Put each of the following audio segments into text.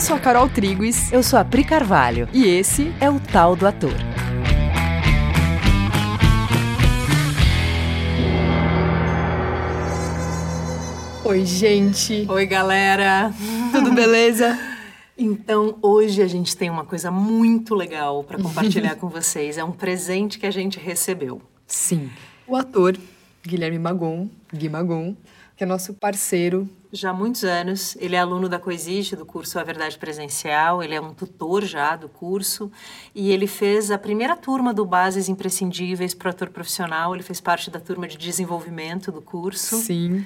Eu sou a Carol Triguis. Eu sou a Pri Carvalho. E esse é o Tal do Ator. Oi, gente. Oi, galera. Tudo beleza? Então, hoje a gente tem uma coisa muito legal para compartilhar com vocês. É um presente que a gente recebeu. Sim. O ator Guilherme Magon, Gui Magon, que é nosso parceiro. Já há muitos anos. Ele é aluno da Coexiste, do curso A Verdade Presencial. Ele é um tutor já do curso. E ele fez a primeira turma do Bases Imprescindíveis para o Ator Profissional. Ele fez parte da turma de desenvolvimento do curso. Sim.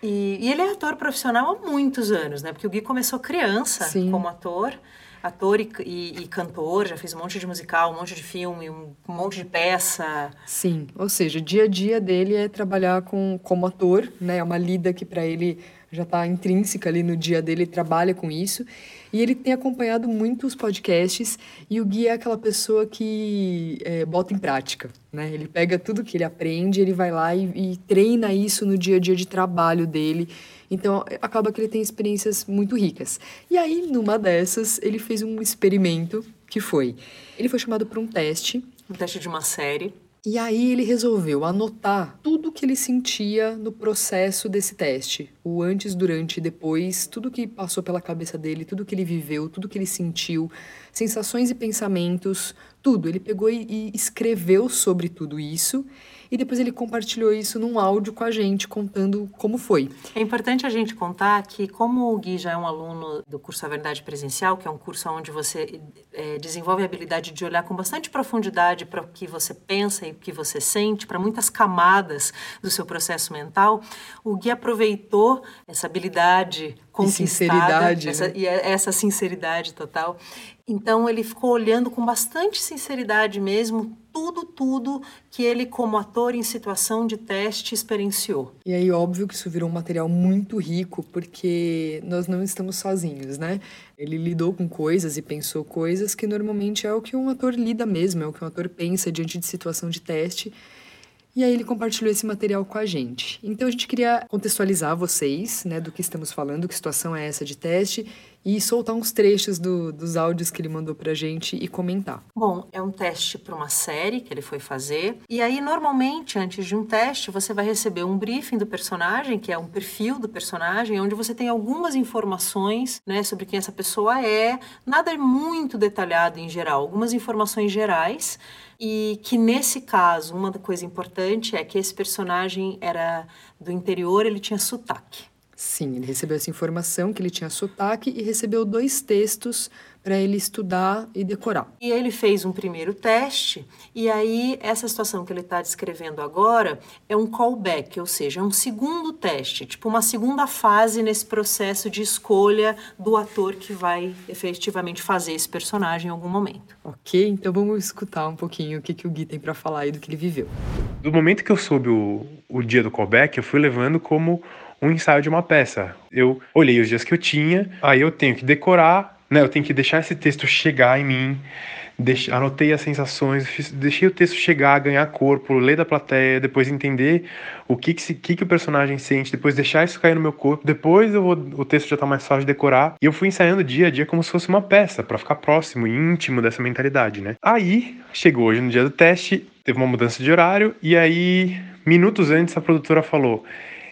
E, e, ele é ator profissional há muitos anos, né? Porque o Gui começou criança Sim. como ator, ator e, e, e, cantor, já fez um monte de musical, um monte de filme, um, um, monte de peça. Sim, ou seja, o dia a dia dele é trabalhar com, como ator, né? É uma lida que para ele já está intrínseca ali no dia dele, ele trabalha com isso. E ele tem acompanhado muitos podcasts e o Gui é aquela pessoa que é, bota em prática, né? Ele pega tudo que ele aprende, ele vai lá e, e treina isso no dia a dia de trabalho dele. Então, acaba que ele tem experiências muito ricas. E aí, numa dessas, ele fez um experimento que foi... Ele foi chamado para um teste. Um teste de uma série. E aí ele resolveu anotar tudo que ele sentia no processo desse teste. O antes, durante e depois, tudo que passou pela cabeça dele, tudo que ele viveu, tudo que ele sentiu, sensações e pensamentos, tudo. Ele pegou e escreveu sobre tudo isso e depois ele compartilhou isso num áudio com a gente, contando como foi. É importante a gente contar que, como o Gui já é um aluno do curso A Verdade Presencial, que é um curso onde você é, desenvolve a habilidade de olhar com bastante profundidade para o que você pensa e o que você sente, para muitas camadas do seu processo mental, o Gui aproveitou essa habilidade conquistada, sinceridade, essa, né? e essa sinceridade total. Então ele ficou olhando com bastante sinceridade mesmo tudo, tudo que ele, como ator em situação de teste, experienciou. E aí, óbvio que isso virou um material muito rico, porque nós não estamos sozinhos, né? Ele lidou com coisas e pensou coisas que normalmente é o que um ator lida mesmo, é o que um ator pensa diante de situação de teste. E aí ele compartilhou esse material com a gente. Então a gente queria contextualizar vocês, né, do que estamos falando, que situação é essa de teste, e soltar uns trechos do, dos áudios que ele mandou pra gente e comentar. Bom, é um teste para uma série que ele foi fazer. E aí, normalmente, antes de um teste, você vai receber um briefing do personagem, que é um perfil do personagem, onde você tem algumas informações né, sobre quem essa pessoa é. Nada muito detalhado em geral, algumas informações gerais. E que nesse caso, uma coisa importante é que esse personagem era do interior, ele tinha sotaque. Sim, ele recebeu essa informação que ele tinha sotaque e recebeu dois textos para ele estudar e decorar. E ele fez um primeiro teste, e aí essa situação que ele está descrevendo agora é um callback, ou seja, é um segundo teste, tipo uma segunda fase nesse processo de escolha do ator que vai efetivamente fazer esse personagem em algum momento. Ok, então vamos escutar um pouquinho o que, que o Gui tem para falar aí do que ele viveu. Do momento que eu soube o, o dia do callback, eu fui levando como um ensaio de uma peça. Eu olhei os dias que eu tinha, aí eu tenho que decorar, né? Eu tenho que deixar esse texto chegar em mim. Deixe, anotei as sensações, fiz, deixei o texto chegar, ganhar corpo, ler da plateia, depois entender o que que, se, que que o personagem sente, depois deixar isso cair no meu corpo, depois eu vou, o texto já tá mais fácil de decorar. E eu fui ensaiando dia a dia como se fosse uma peça, para ficar próximo e íntimo dessa mentalidade, né? Aí, chegou hoje no dia do teste, teve uma mudança de horário, e aí, minutos antes, a produtora falou: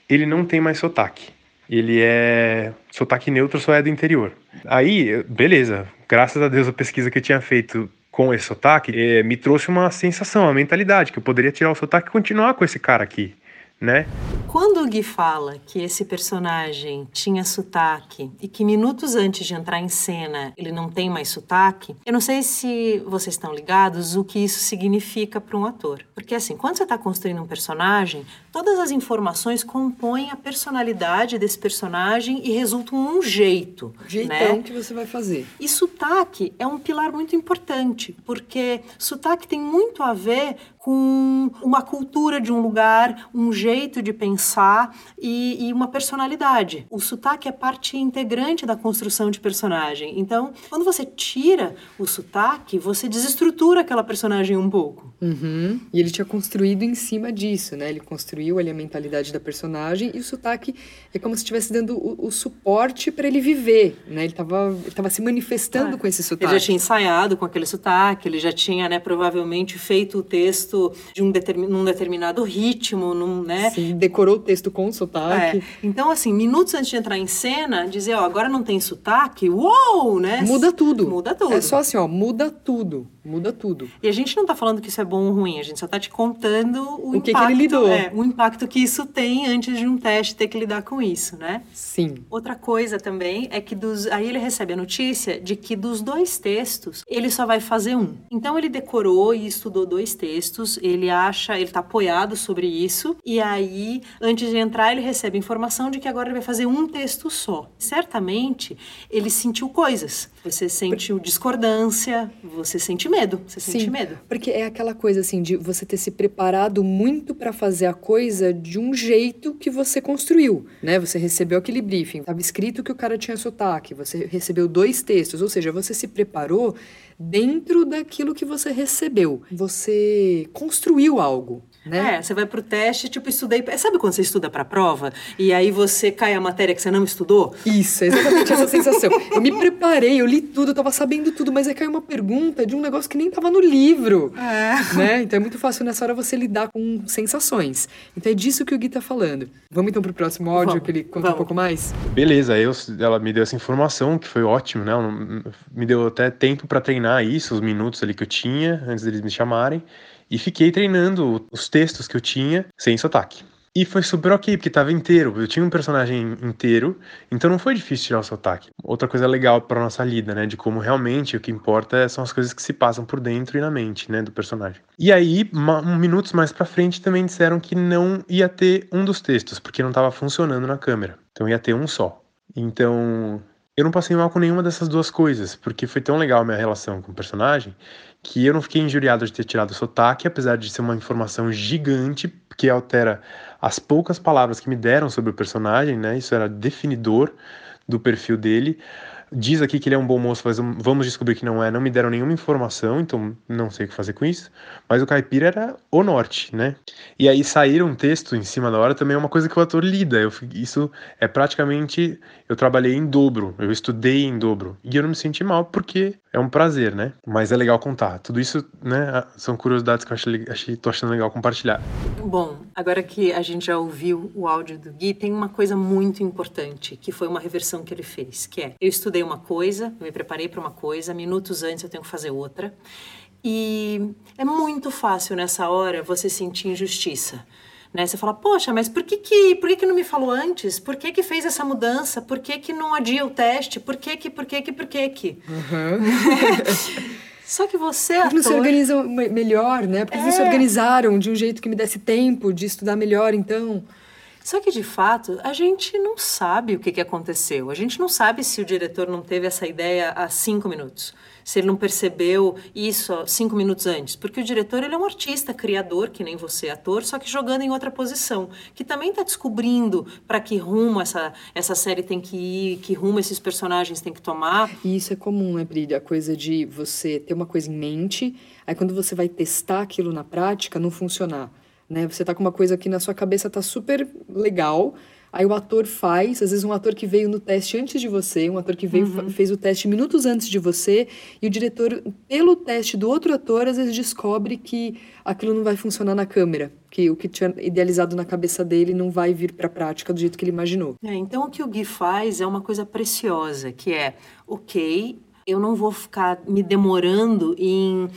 ele não tem mais sotaque. Ele é sotaque neutro, só é do interior. Aí, beleza. Graças a Deus, a pesquisa que eu tinha feito com esse sotaque eh, me trouxe uma sensação, uma mentalidade, que eu poderia tirar o sotaque e continuar com esse cara aqui né? Quando o Gui fala que esse personagem tinha sotaque e que minutos antes de entrar em cena ele não tem mais sotaque, eu não sei se vocês estão ligados o que isso significa para um ator. Porque assim, quando você está construindo um personagem, todas as informações compõem a personalidade desse personagem e resultam um jeito. Jeitão né? que você vai fazer. E sotaque é um pilar muito importante, porque sotaque tem muito a ver com uma cultura de um lugar, um jeito de pensar e, e uma personalidade. O sotaque é parte integrante da construção de personagem. Então, quando você tira o sotaque, você desestrutura aquela personagem um pouco. Uhum. E ele tinha construído em cima disso, né? Ele construiu ali a mentalidade da personagem e o sotaque é como se estivesse dando o, o suporte para ele viver, né? Ele estava ele tava se manifestando é. com esse sotaque. Ele já tinha ensaiado com aquele sotaque, ele já tinha, né, provavelmente feito o texto de um determin, num determinado ritmo, num, né? Sim, decorou o texto com sotaque. É. Então, assim, minutos antes de entrar em cena, dizer, ó, agora não tem sotaque, uou, né? Muda tudo. Muda tudo. É só assim, ó, muda tudo. Muda tudo. E a gente não está falando que isso é bom ou ruim, a gente só está te contando o, o impacto, que, que, ele lidou. É, o impacto que isso tem antes de um teste ter que lidar com isso, né? Sim. Outra coisa também é que dos, aí ele recebe a notícia de que dos dois textos ele só vai fazer um. Então ele decorou e estudou dois textos, ele acha, ele está apoiado sobre isso e aí antes de entrar ele recebe informação de que agora ele vai fazer um texto só. Certamente ele sentiu coisas. Você sente discordância, você sente medo medo, você Sim, sente medo. Porque é aquela coisa assim de você ter se preparado muito para fazer a coisa de um jeito que você construiu, né? Você recebeu aquele briefing, estava escrito que o cara tinha sotaque, você recebeu dois textos, ou seja, você se preparou dentro daquilo que você recebeu. Você construiu algo. Né? É, você vai pro teste, tipo, estudei. Sabe quando você estuda pra prova e aí você cai a matéria que você não estudou? Isso, é exatamente essa sensação. Eu me preparei, eu li tudo, eu tava sabendo tudo, mas aí caiu uma pergunta de um negócio que nem tava no livro. É. Né? Então é muito fácil nessa hora você lidar com sensações. Então é disso que o Gui tá falando. Vamos então pro próximo áudio vamos, que ele conta vamos. um pouco mais? Beleza, eu, ela me deu essa informação, que foi ótimo, né? Me deu até tempo para treinar isso, os minutos ali que eu tinha, antes deles me chamarem e fiquei treinando os textos que eu tinha sem sotaque. E foi super ok, porque tava inteiro. Eu tinha um personagem inteiro, então não foi difícil tirar o sotaque. Outra coisa legal para nossa lida, né? De como realmente o que importa são as coisas que se passam por dentro e na mente, né? Do personagem. E aí, minutos mais pra frente, também disseram que não ia ter um dos textos, porque não tava funcionando na câmera. Então ia ter um só. Então. Eu não passei mal com nenhuma dessas duas coisas, porque foi tão legal a minha relação com o personagem que eu não fiquei injuriado de ter tirado o sotaque, apesar de ser uma informação gigante que altera as poucas palavras que me deram sobre o personagem, né? Isso era definidor do perfil dele. Diz aqui que ele é um bom moço, mas vamos descobrir que não é. Não me deram nenhuma informação, então não sei o que fazer com isso. Mas o caipira era o norte, né? E aí sair um texto em cima da hora também é uma coisa que o ator lida. Eu, isso é praticamente. Eu trabalhei em dobro, eu estudei em dobro. E eu não me senti mal porque é um prazer, né? Mas é legal contar. Tudo isso, né, são curiosidades que eu achei, tô achando legal compartilhar. Bom, agora que a gente já ouviu o áudio do Gui, tem uma coisa muito importante, que foi uma reversão que ele fez, que é, eu estudei uma coisa, me preparei para uma coisa, minutos antes eu tenho que fazer outra. E é muito fácil nessa hora você sentir injustiça. Né? Você fala, poxa, mas por que que, por que, que não me falou antes? Por que que fez essa mudança? Por que que não adia o teste? Por que que, por que que, por que que? Uhum. Só que você, Por que não se organizam melhor, né? Porque é. se organizaram de um jeito que me desse tempo de estudar melhor, então... Só que, de fato, a gente não sabe o que, que aconteceu. A gente não sabe se o diretor não teve essa ideia há cinco minutos se ele não percebeu isso cinco minutos antes. Porque o diretor ele é um artista, criador, que nem você, ator, só que jogando em outra posição, que também está descobrindo para que rumo essa, essa série tem que ir, que rumo esses personagens têm que tomar. E isso é comum, né, Brilha? A coisa de você ter uma coisa em mente, aí quando você vai testar aquilo na prática, não funcionar. Né? Você tá com uma coisa que na sua cabeça tá super legal, Aí o ator faz, às vezes um ator que veio no teste antes de você, um ator que veio uhum. fez o teste minutos antes de você, e o diretor, pelo teste do outro ator, às vezes descobre que aquilo não vai funcionar na câmera, que o que tinha idealizado na cabeça dele não vai vir para a prática do jeito que ele imaginou. É, então o que o Gui faz é uma coisa preciosa, que é, ok, eu não vou ficar me demorando em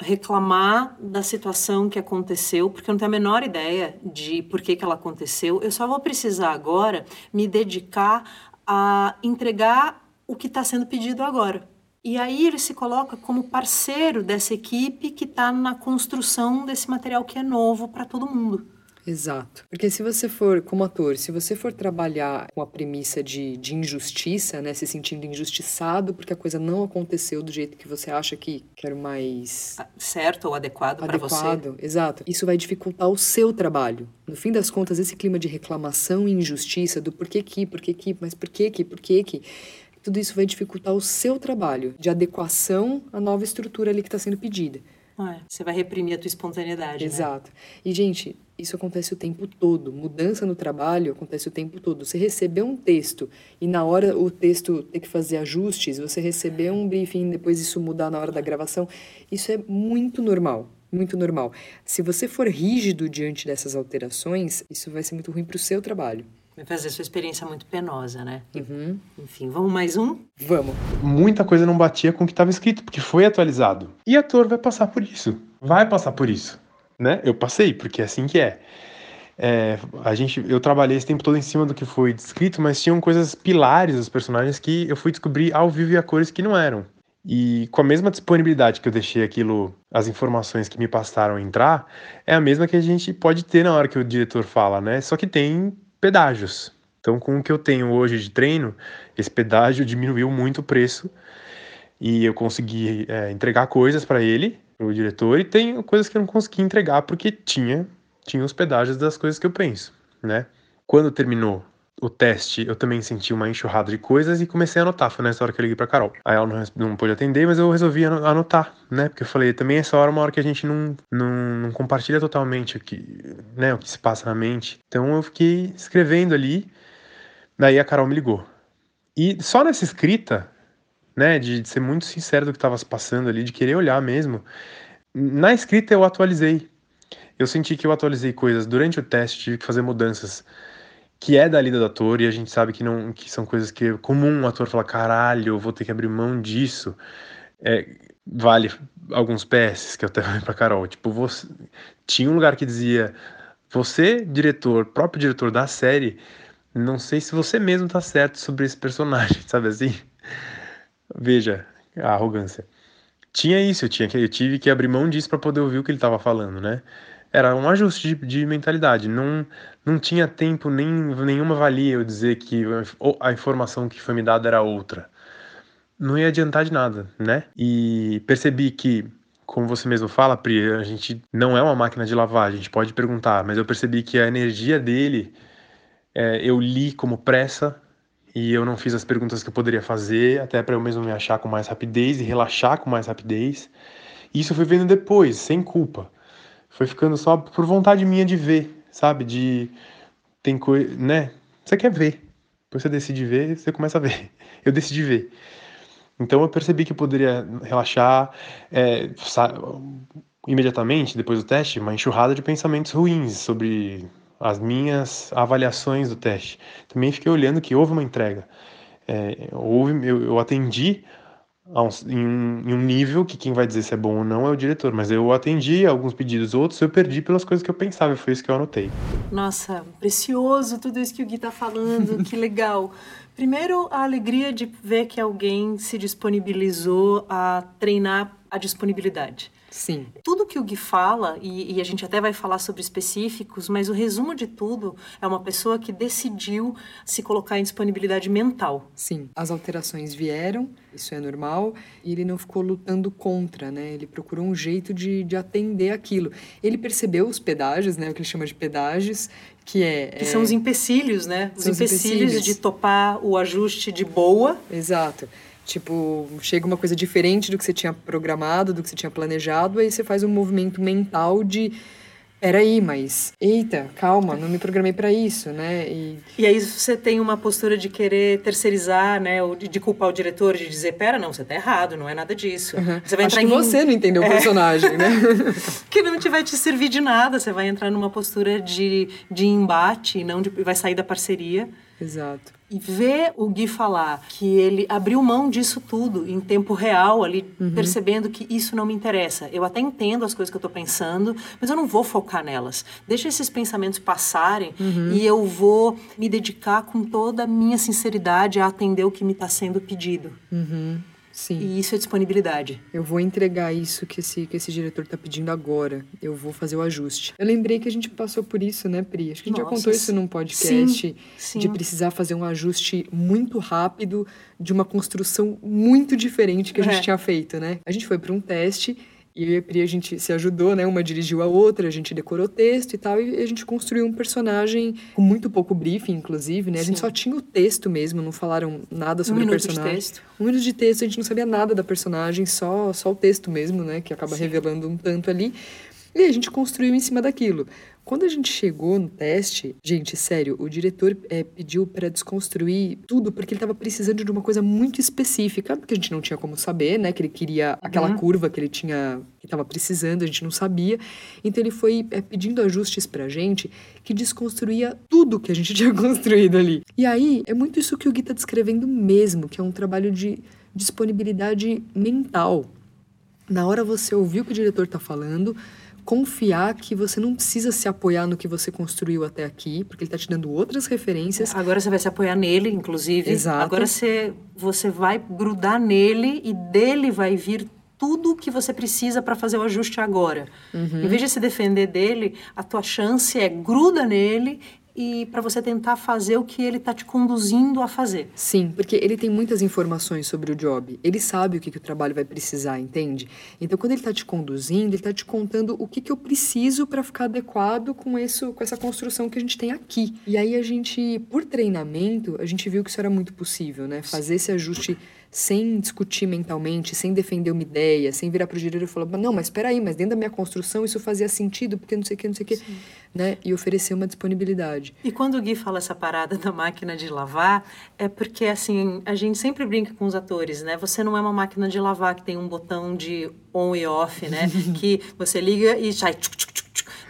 reclamar da situação que aconteceu, porque eu não tenho a menor ideia de por que, que ela aconteceu. Eu só vou precisar agora me dedicar a entregar o que está sendo pedido agora. E aí ele se coloca como parceiro dessa equipe que está na construção desse material que é novo para todo mundo. Exato. Porque se você for, como ator, se você for trabalhar com a premissa de, de injustiça, né? Se sentindo injustiçado porque a coisa não aconteceu do jeito que você acha que quer mais... Certo ou adequado, para você. Adequado, exato. Isso vai dificultar o seu trabalho. No fim das contas, esse clima de reclamação e injustiça do porquê que, porquê que, mas porquê que, porquê que tudo isso vai dificultar o seu trabalho de adequação à nova estrutura ali que está sendo pedida. É, você vai reprimir a tua espontaneidade. Exato. Né? E, gente, isso acontece o tempo todo. Mudança no trabalho acontece o tempo todo. Você receber um texto e na hora o texto ter que fazer ajustes, você receber um briefing depois isso mudar na hora da gravação, isso é muito normal. Muito normal. Se você for rígido diante dessas alterações, isso vai ser muito ruim para o seu trabalho. Vai fazer sua experiência muito penosa, né? Uhum. Enfim, vamos mais um? Vamos. Muita coisa não batia com o que estava escrito, porque foi atualizado. E ator vai passar por isso. Vai passar por isso. Né? Eu passei, porque é assim que é. É, a gente, eu trabalhei esse tempo todo em cima do que foi descrito, mas tinham coisas pilares dos personagens que eu fui descobrir ao vivo e a cores que não eram. E com a mesma disponibilidade que eu deixei aquilo, as informações que me passaram entrar, é a mesma que a gente pode ter na hora que o diretor fala, né? Só que tem pedágios. Então, com o que eu tenho hoje de treino, esse pedágio diminuiu muito o preço e eu consegui é, entregar coisas para ele, o diretor, e tem coisas que eu não consegui entregar porque tinha tinha os pedágios das coisas que eu penso, né? Quando terminou o teste, eu também senti uma enxurrada de coisas e comecei a anotar. Foi nessa hora que eu liguei pra Carol. Aí ela não, não pôde atender, mas eu resolvi anotar, né? Porque eu falei, também essa hora é uma hora que a gente não, não, não compartilha totalmente aqui, né? O que se passa na mente. Então eu fiquei escrevendo ali, daí a Carol me ligou. E só nessa escrita, né, de, de ser muito sincero do que estava se passando ali, de querer olhar mesmo, na escrita eu atualizei. Eu senti que eu atualizei coisas durante o teste, tive que fazer mudanças que é da lida do ator e a gente sabe que não que são coisas que é comum um ator falar caralho, eu vou ter que abrir mão disso. É, vale alguns PS que eu até falei pra Carol, tipo, você tinha um lugar que dizia você, diretor, próprio diretor da série, não sei se você mesmo tá certo sobre esse personagem, sabe assim? Veja a arrogância. Tinha isso, eu, tinha que, eu tive que abrir mão disso para poder ouvir o que ele estava falando, né? Era um ajuste de, de, mentalidade. Não, não tinha tempo, nem nenhuma valia eu dizer que a informação que foi me dada era outra. Não ia adiantar de nada, né? E percebi que, como você mesmo fala, Pri, a gente não é uma máquina de lavar, a gente pode perguntar, mas eu percebi que a energia dele é, eu li como pressa e eu não fiz as perguntas que eu poderia fazer, até para eu mesmo me achar com mais rapidez e relaxar com mais rapidez. Isso eu fui vendo depois, sem culpa foi ficando só por vontade minha de ver, sabe? De. Tem coisa. né? Você quer ver. Depois você decide ver, você começa a ver. Eu decidi ver. Então eu percebi que eu poderia relaxar é, imediatamente, depois do teste, uma enxurrada de pensamentos ruins sobre as minhas avaliações do teste. Também fiquei olhando que houve uma entrega. É, houve, eu, eu atendi um, em, um, em, um, nível que quem vai dizer se é bom ou não é o diretor, mas eu atendi alguns pedidos, outros eu perdi pelas coisas que eu pensava, e foi isso que eu anotei. Nossa, precioso tudo isso que o Gui tá falando, que legal. Primeiro, a alegria de ver que alguém se disponibilizou a treinar a disponibilidade. Sim. Tudo que o Gui fala, e, e, a gente até vai falar sobre específicos, mas o resumo de tudo é uma pessoa que decidiu se colocar em disponibilidade mental. Sim, as alterações vieram, isso é normal, e ele não ficou lutando contra, né? Ele procurou um jeito de, de atender aquilo. Ele percebeu os pedágios, né? O que ele chama de pedágios, que é... Que é... são os empecilhos, né? Os empecilhos, empecilhos de topar o ajuste de boa. Exato. Tipo, chega uma coisa diferente do que você tinha programado, do que você tinha planejado, aí você faz um movimento mental de peraí, mas eita, calma, não me programei para isso, né? E... e aí você tem uma postura de querer terceirizar, né? Ou de, de culpar o diretor, de dizer, pera, não, você tá errado, não é nada disso. Uhum. Você vai Acho entrar que em... você não entendeu o é. personagem, né? que não te vai te servir de nada, você vai entrar numa postura de, de embate, não de, vai sair da parceria. Exato. E ver o Gui falar que ele abriu mão disso tudo em tempo real, ali, uhum. percebendo que isso não me interessa. Eu até entendo as coisas que eu estou pensando, mas eu não vou focar nelas. Deixa esses pensamentos passarem uhum. e eu vou me dedicar com toda a minha sinceridade a atender o que me está sendo pedido. Uhum. Sim. E isso é disponibilidade. Eu vou entregar isso que esse, que esse diretor tá pedindo agora. Eu vou fazer o ajuste. Eu lembrei que a gente passou por isso, né, Pri? Acho que a gente já Nossa, contou isso num podcast. sim. De precisar fazer um ajuste muito rápido de uma construção muito diferente que a gente É. tinha feito, né? A gente foi para um teste e eu e a Pri, a gente se ajudou, né? Uma dirigiu a outra, a gente decorou o texto e tal, e a gente construiu um personagem com muito pouco briefing, inclusive, né? A gente Sim. só tinha o texto mesmo, não falaram nada Um sobre o minuto de personagem. texto. Um minuto de texto, a gente não sabia nada da personagem, só, só o texto mesmo, né? Que acaba revelando um tanto ali. E a gente construiu em cima daquilo. Quando a gente chegou no teste, gente, sério, o diretor eh, pediu para desconstruir tudo porque ele estava precisando de uma coisa muito específica, que a gente não tinha como saber, né? Que ele queria aquela curva que ele tinha, que estava precisando, a gente não sabia. Então ele foi eh, pedindo ajustes pra gente que desconstruía tudo que a gente tinha construído ali. E aí é muito isso que o Gui tá descrevendo mesmo, que é um trabalho de disponibilidade mental. Na hora você ouvir o que o diretor está falando, confiar que você não precisa se apoiar no que você construiu até aqui, porque ele está te dando outras referências. Agora você vai se apoiar nele, inclusive. Exato. Agora você, você vai grudar nele e dele vai vir tudo o que você precisa para fazer o ajuste agora. Uhum. Em vez de se defender dele, a tua chance é gruda nele e para você tentar fazer o que ele está te conduzindo a fazer. Sim, porque ele tem muitas informações sobre o job. Ele sabe o que, que o trabalho vai precisar, entende? Então, quando ele está te conduzindo, ele está te contando o que, que eu preciso para ficar adequado com, isso, com essa construção que a gente tem aqui. E aí, a gente, por treinamento, a gente viu que isso era muito possível, né? Fazer esse ajuste sem discutir mentalmente, sem defender uma ideia, sem virar pro diretor e falar, não, mas espera aí, mas dentro da minha construção isso fazia sentido, porque não sei o que, não sei o que, né? E oferecer uma disponibilidade. E quando o Gui fala essa parada da máquina de lavar, é porque, assim, a gente sempre brinca com os atores, né? Você não é uma máquina de lavar que tem um botão de on e off, né? que você liga e sai... tchuc, tchuc, tchuc.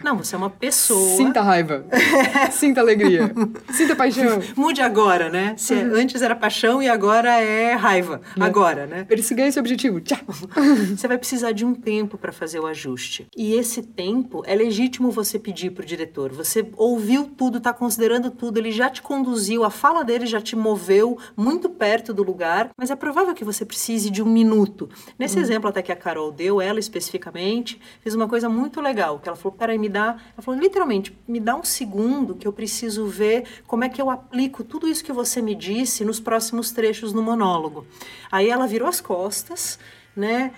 Não, você é uma pessoa... Sinta raiva. Sinta alegria. Sinta paixão. Mude agora, né? Se antes era paixão e agora é raiva. Agora, né? Persiga esse objetivo. Tchau. Você vai precisar de um tempo para fazer o ajuste. E esse tempo é legítimo você pedir para o diretor. Você ouviu tudo, está considerando tudo, ele já te conduziu, a fala dele já te moveu muito perto do lugar, mas é provável que você precise de um minuto. Nesse exemplo até que a Carol deu, ela especificamente, fez uma coisa muito legal, que ela falou, peraí, me dá... Ela falou, literalmente, me dá um segundo que eu preciso ver como é que eu aplico tudo isso que você me disse nos próximos trechos no monólogo. Aí ela virou as costas, né?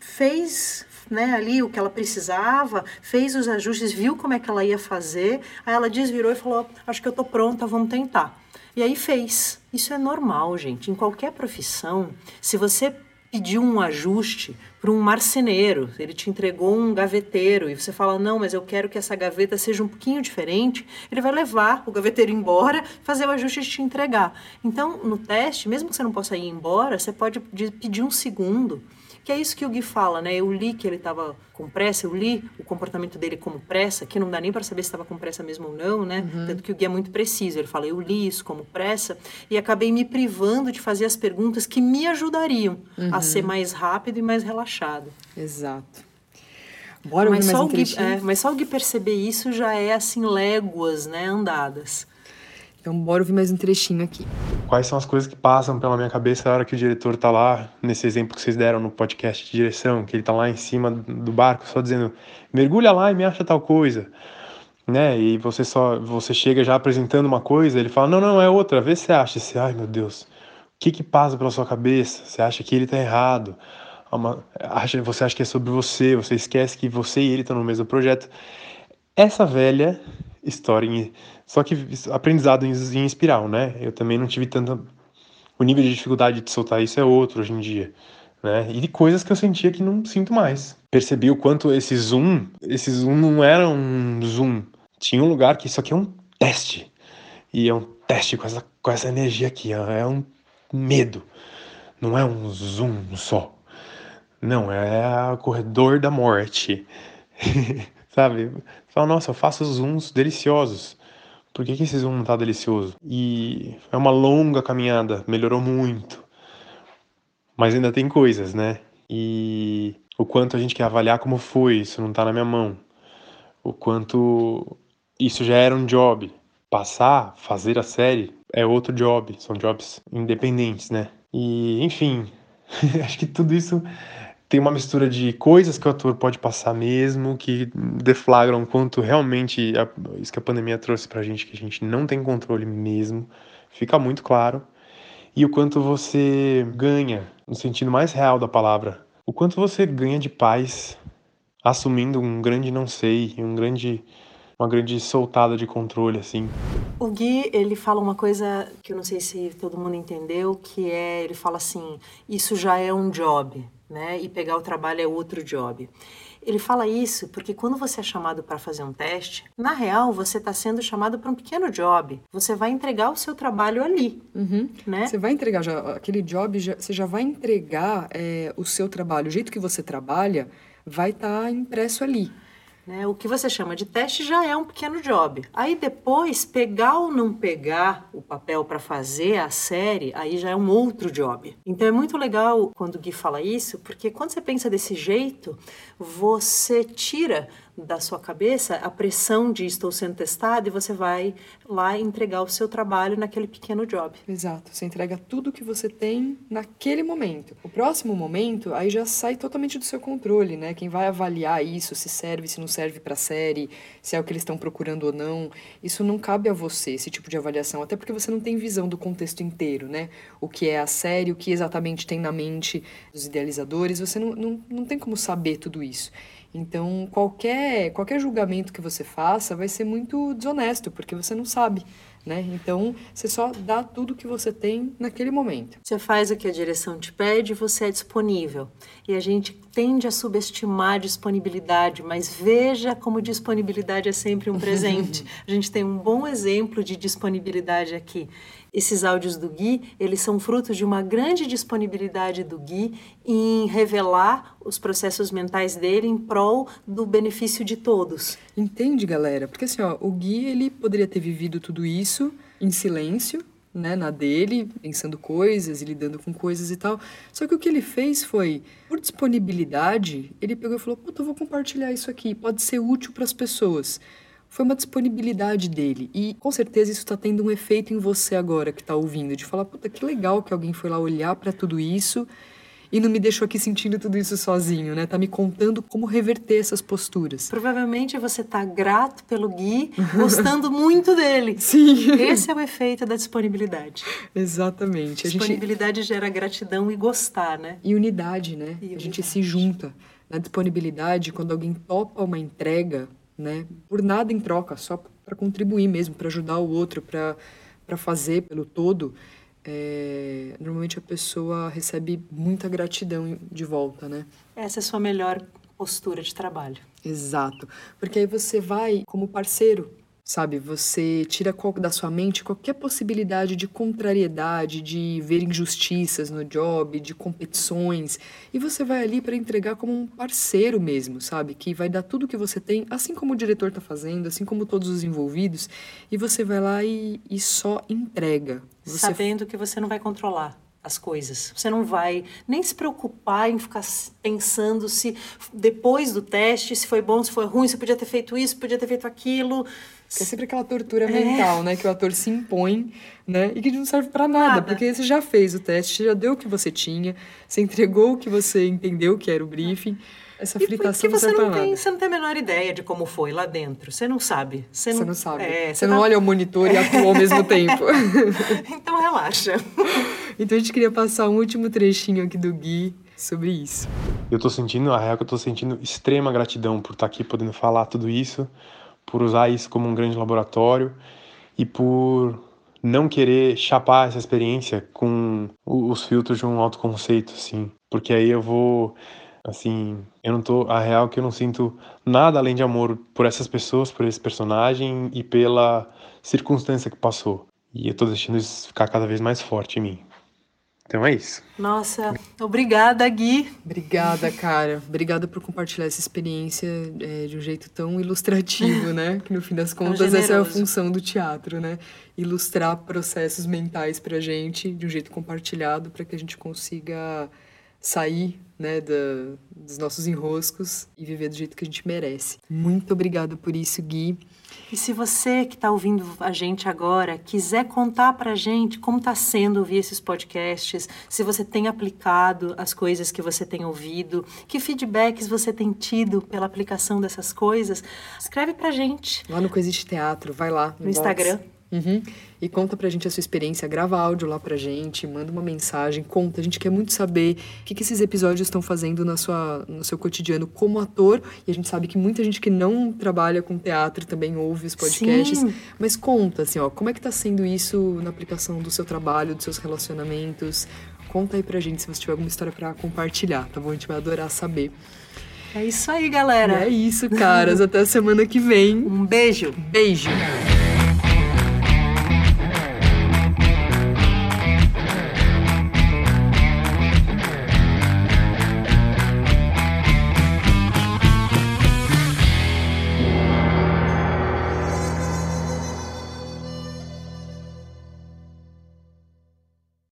Fez né, ali o que ela precisava, fez os ajustes, viu como é que ela ia fazer. Aí ela desvirou e falou: Acho que eu tô pronta, vamos tentar. E aí fez. Isso é normal, gente. Em qualquer profissão, se você pediu um ajuste para um marceneiro, ele te entregou um gaveteiro e você fala: Não, mas eu quero que essa gaveta seja um pouquinho diferente, ele vai levar o gaveteiro embora, fazer o ajuste e te entregar. Então, no teste, mesmo que você não possa ir embora, você pode de- pedir um segundo. Que é isso que o Gui fala, né? Eu li que ele estava com pressa, eu li o comportamento dele como pressa, que não dá nem para saber se estava com pressa mesmo ou não, né? Tanto que o Gui é muito preciso. Ele fala, eu li isso como pressa e acabei me privando de fazer as perguntas que me ajudariam a ser mais rápido e mais relaxado. Exato. Bora Mas só, um o Gui, é, mas só o Gui perceber isso já é assim léguas, né? Andadas. Então, bora ouvir mais um trechinho aqui. Quais são as coisas que passam pela minha cabeça na hora que o diretor tá lá, nesse exemplo que vocês deram no podcast de direção, que ele tá lá em cima do barco só dizendo, mergulha lá e me acha tal coisa, né? E você só, você chega já apresentando uma coisa, ele fala, não, não, é outra, vê se você acha. Você, ai meu Deus, o que que passa pela sua cabeça? Você acha que ele tá errado? É você acha que é sobre você, você esquece que você e ele estão no mesmo projeto. Essa velha história, em- só que aprendizado em, em espiral, né? Eu também não tive tanta. O nível de dificuldade de soltar isso é outro hoje em dia, né? E de coisas que eu sentia que não sinto mais. Percebi o quanto esse zoom, esse zoom não era um zoom. Tinha um lugar que isso aqui é um teste. E é um teste com essa, com essa energia aqui, é um medo. Não é um zoom só. Não, é o corredor da morte. Sabe? Fala, nossa, eu faço zooms deliciosos. Por que, que esse zoom não tá delicioso? E é uma longa caminhada, melhorou muito. Mas ainda tem coisas, né? E o quanto a gente quer avaliar como foi, isso não tá na minha mão. O quanto isso já era um job. Passar, fazer a série é outro job, são jobs independentes, né? E, enfim, acho que tudo isso tem uma mistura de coisas que o ator pode passar mesmo, que deflagram quanto realmente a, isso que a pandemia trouxe pra gente, que a gente não tem controle mesmo, fica muito claro. E o quanto você ganha, no sentido mais real da palavra, o quanto você ganha de paz assumindo um grande não sei, um grande uma grande soltada de controle assim. O Gui, ele fala uma coisa que eu não sei se todo mundo entendeu, que é, ele fala assim, isso já é um job, né? E pegar o trabalho é outro job. Ele fala isso porque quando você é chamado para fazer um teste, na real você está sendo chamado para um pequeno job. Você vai entregar o seu trabalho ali, Uhum. né? Você vai entregar já, aquele job, já- você já vai entregar é, o seu trabalho, o jeito que você trabalha vai estar impresso ali. Né? O que você chama de teste já é um pequeno job. Aí depois, pegar ou não pegar o papel para fazer a série, aí já é um outro job. Então é muito legal quando o Gui fala isso, porque quando você pensa desse jeito, você tira da sua cabeça a pressão de estou sendo testado e você vai lá entregar o seu trabalho naquele pequeno job. Exato, você entrega tudo que você tem naquele momento. O próximo momento, aí já sai totalmente do seu controle, né? Quem vai avaliar isso, se serve, se não serve pra série, se é o que eles estão procurando ou não, isso não cabe a você, esse tipo de avaliação, até porque você não tem visão do contexto inteiro, né? O que é a série, o que exatamente tem na mente dos idealizadores, você não, não, não tem como saber tudo isso. Então, qualquer, qualquer julgamento que você faça vai ser muito desonesto, porque você não sabe, né? Então, você só dá tudo que você tem naquele momento. Você faz o que a direção te pede, você é disponível. E a gente tende a subestimar a disponibilidade, mas veja como disponibilidade é sempre um presente. a gente tem um bom exemplo de disponibilidade aqui. Esses áudios do Gui, eles são frutos de uma grande disponibilidade do Gui em revelar os processos mentais dele em prol do benefício de todos. Entende, galera? Porque assim, ó, o Gui, ele poderia ter vivido tudo isso em silêncio, né, na dele, pensando coisas e lidando com coisas e tal. Só que o que ele fez foi, por disponibilidade, ele pegou e falou: "Puta, eu vou compartilhar isso aqui, pode ser útil para as pessoas". Foi uma disponibilidade dele. E com certeza isso está tendo um efeito em você agora que está ouvindo, de falar: "Puta, que legal que alguém foi lá olhar para tudo isso". E não me deixou aqui sentindo tudo isso sozinho, né? Tá me contando como reverter essas posturas. Provavelmente você está grato pelo Gui, gostando muito dele. Sim. Esse é o efeito da disponibilidade. Exatamente. A gente... Disponibilidade gera gratidão e gostar, né? E unidade, né? E A gente unidade. se junta. Na disponibilidade, quando alguém topa uma entrega, né? Por nada em troca, só para contribuir mesmo, para ajudar o outro, para fazer pelo todo, é, normalmente a pessoa recebe muita gratidão de volta, né? Essa é a sua melhor postura de trabalho. Exato. Porque aí você vai como parceiro, sabe? Você tira da sua mente qualquer possibilidade de contrariedade, de ver injustiças no job, de competições. E você vai ali para entregar como um parceiro mesmo, sabe? Que vai dar tudo que você tem, assim como o diretor tá fazendo, assim como todos os envolvidos. E você vai lá e, e só entrega. Você Sabendo que você não vai controlar as coisas. Você não vai nem se preocupar em ficar pensando se depois do teste, se foi bom, se foi ruim, se podia ter feito isso, podia ter feito aquilo. Que é sempre aquela tortura mental, né? Que o ator se impõe, né? E que não serve pra nada, Nada. porque você já fez o teste, já deu o que você tinha, você entregou o que você entendeu que era o briefing. Essa E fritação porque não você não, tem, nada. você não tem a menor ideia de como foi lá dentro. Você não sabe. Você Você não sabe. É, você não tá- olha o monitor e atua ao mesmo tempo. Então relaxa. então a gente queria passar um último trechinho aqui do Gui sobre isso. Eu tô sentindo, a real é que eu tô sentindo extrema gratidão por estar aqui podendo falar tudo isso, por usar isso como um grande laboratório e por não querer chapar essa experiência com os filtros de um autoconceito, assim. Porque aí eu vou, assim, eu não tô, a real é que eu não sinto nada além de amor por essas pessoas, por esse personagem e pela circunstância que passou. E eu tô deixando isso ficar cada vez mais forte em mim. Então é isso. Nossa, obrigada, Gui. Obrigada, cara. Obrigada por compartilhar essa experiência é, de um jeito tão ilustrativo, né? Que no fim das contas essa é a função do teatro, né? Ilustrar processos mentais pra gente de um jeito compartilhado para que a gente consiga sair né, da, dos nossos enroscos e viver do jeito que a gente merece. Muito obrigada por isso, Gui. E se você que está ouvindo a gente agora quiser contar para a gente como está sendo ouvir esses podcasts, se você tem aplicado as coisas que você tem ouvido, que feedbacks você tem tido pela aplicação dessas coisas, escreve para a gente. Lá no Coexiste Teatro, vai lá. No, no Instagram. Uhum. E conta pra gente a sua experiência, grava áudio lá pra gente, manda uma mensagem, conta. A gente quer muito saber o que, que esses episódios estão fazendo na sua, no seu cotidiano como ator. E a gente sabe que muita gente que não trabalha com teatro também ouve os podcasts. Sim. Mas conta, assim, ó, como é que tá sendo isso na aplicação do seu trabalho, dos seus relacionamentos? Conta aí pra gente se você tiver alguma história para compartilhar, tá bom? A gente vai adorar saber. É isso aí, galera. É isso, caras. Até a semana que vem. Um beijo. Beijo.